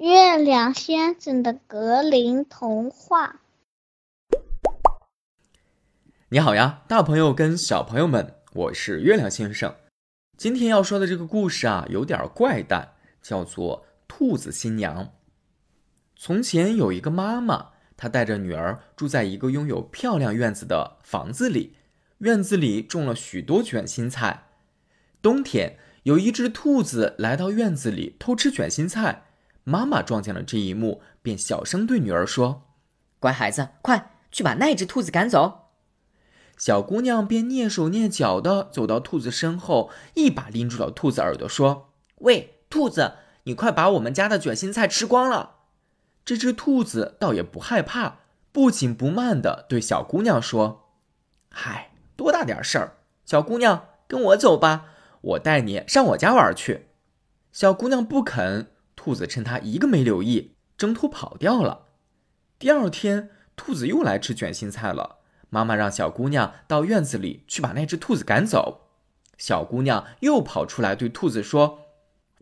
月亮先生的格林童话。你好呀，大朋友跟小朋友们，我是月亮先生。今天要说的这个故事啊，有点怪诞，叫做《兔子新娘》。从前有一个妈妈，她带着女儿住在一个拥有漂亮院子的房子里，院子里种了许多卷心菜。冬天，有一只兔子来到院子里偷吃卷心菜。妈妈撞见了这一幕，便小声对女儿说：“乖孩子，快去把那只兔子赶走。”小姑娘便蹑手蹑脚地走到兔子身后，一把拎住了兔子耳朵，说：“喂，兔子，你快把我们家的卷心菜吃光了！”这只兔子倒也不害怕，不紧不慢地对小姑娘说：“嗨，多大点事儿？小姑娘，跟我走吧，我带你上我家玩去。”小姑娘不肯。兔子趁他一个没留意，挣脱跑掉了。第二天，兔子又来吃卷心菜了。妈妈让小姑娘到院子里去把那只兔子赶走。小姑娘又跑出来对兔子说：“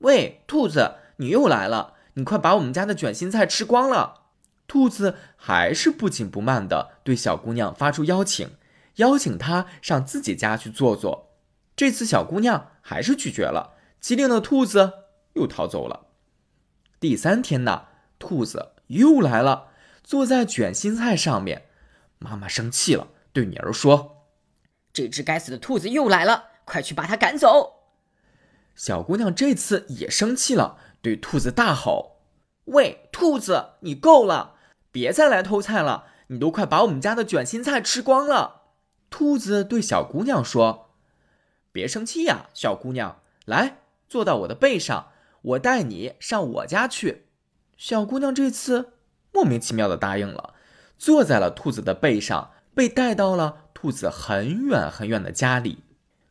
喂，兔子，你又来了，你快把我们家的卷心菜吃光了。”兔子还是不紧不慢地对小姑娘发出邀请，邀请她上自己家去坐坐。这次小姑娘还是拒绝了，机灵的兔子又逃走了。第三天呢，兔子又来了，坐在卷心菜上面。妈妈生气了，对女儿说：“这只该死的兔子又来了，快去把它赶走。”小姑娘这次也生气了，对兔子大吼：“喂，兔子，你够了，别再来偷菜了！你都快把我们家的卷心菜吃光了。”兔子对小姑娘说：“别生气呀，小姑娘，来，坐到我的背上。”我带你上我家去，小姑娘这次莫名其妙的答应了，坐在了兔子的背上，被带到了兔子很远很远的家里。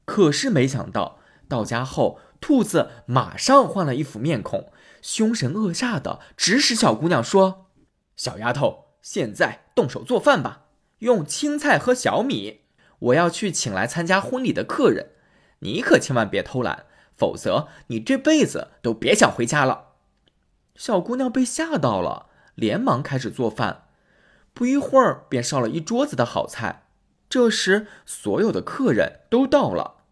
可是没想到，到家后，兔子马上换了一副面孔，凶神恶煞的指使小姑娘说：“小丫头，现在动手做饭吧，用青菜和小米。我要去请来参加婚礼的客人，你可千万别偷懒。”否则，你这辈子都别想回家了。小姑娘被吓到了，连忙开始做饭。不一会儿，便烧了一桌子的好菜。这时，所有的客人都到了。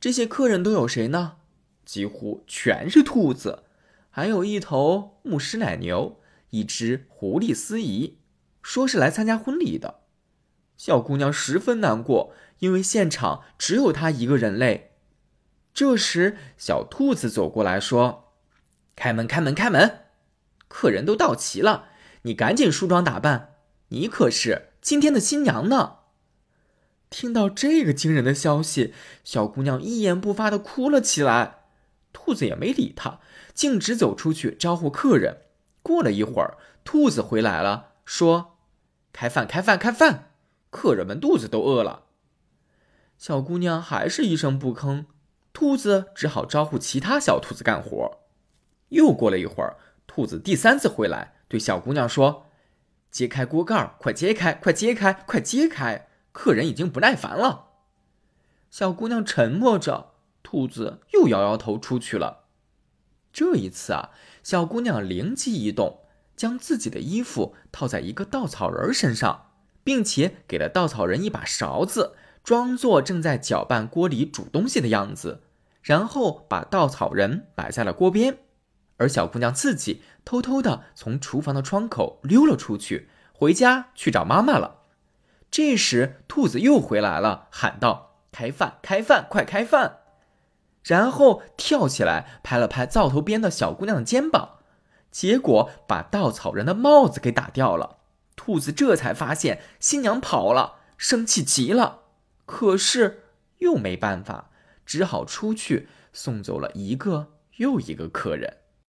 这些客人都有谁呢？几乎全是兔子，还有一头牧师奶牛，一只狐狸司仪，说是来参加婚礼的。小姑娘十分难过，因为现场只有她一个人类。这时，小兔子走过来说：“开门，开门，开门！客人都到齐了，你赶紧梳妆打扮，你可是今天的新娘呢。”听到这个惊人的消息，小姑娘一言不发的哭了起来。兔子也没理她，径直走出去招呼客人。过了一会儿，兔子回来了，说：“开饭，开饭，开饭！客人们肚子都饿了。”小姑娘还是一声不吭。兔子只好招呼其他小兔子干活。又过了一会儿，兔子第三次回来，对小姑娘说：“揭开锅盖，快揭开，快揭开，快揭开！客人已经不耐烦了。”小姑娘沉默着，兔子又摇摇头出去了。这一次啊，小姑娘灵机一动，将自己的衣服套在一个稻草人身上，并且给了稻草人一把勺子。装作正在搅拌锅里煮东西的样子，然后把稻草人摆在了锅边，而小姑娘自己偷偷的从厨房的窗口溜了出去，回家去找妈妈了。这时，兔子又回来了，喊道：“开饭，开饭，快开饭！”然后跳起来拍了拍灶头边的小姑娘的肩膀，结果把稻草人的帽子给打掉了。兔子这才发现新娘跑了，生气极了。可是又没办法，只好出去送走了一个又一个客人。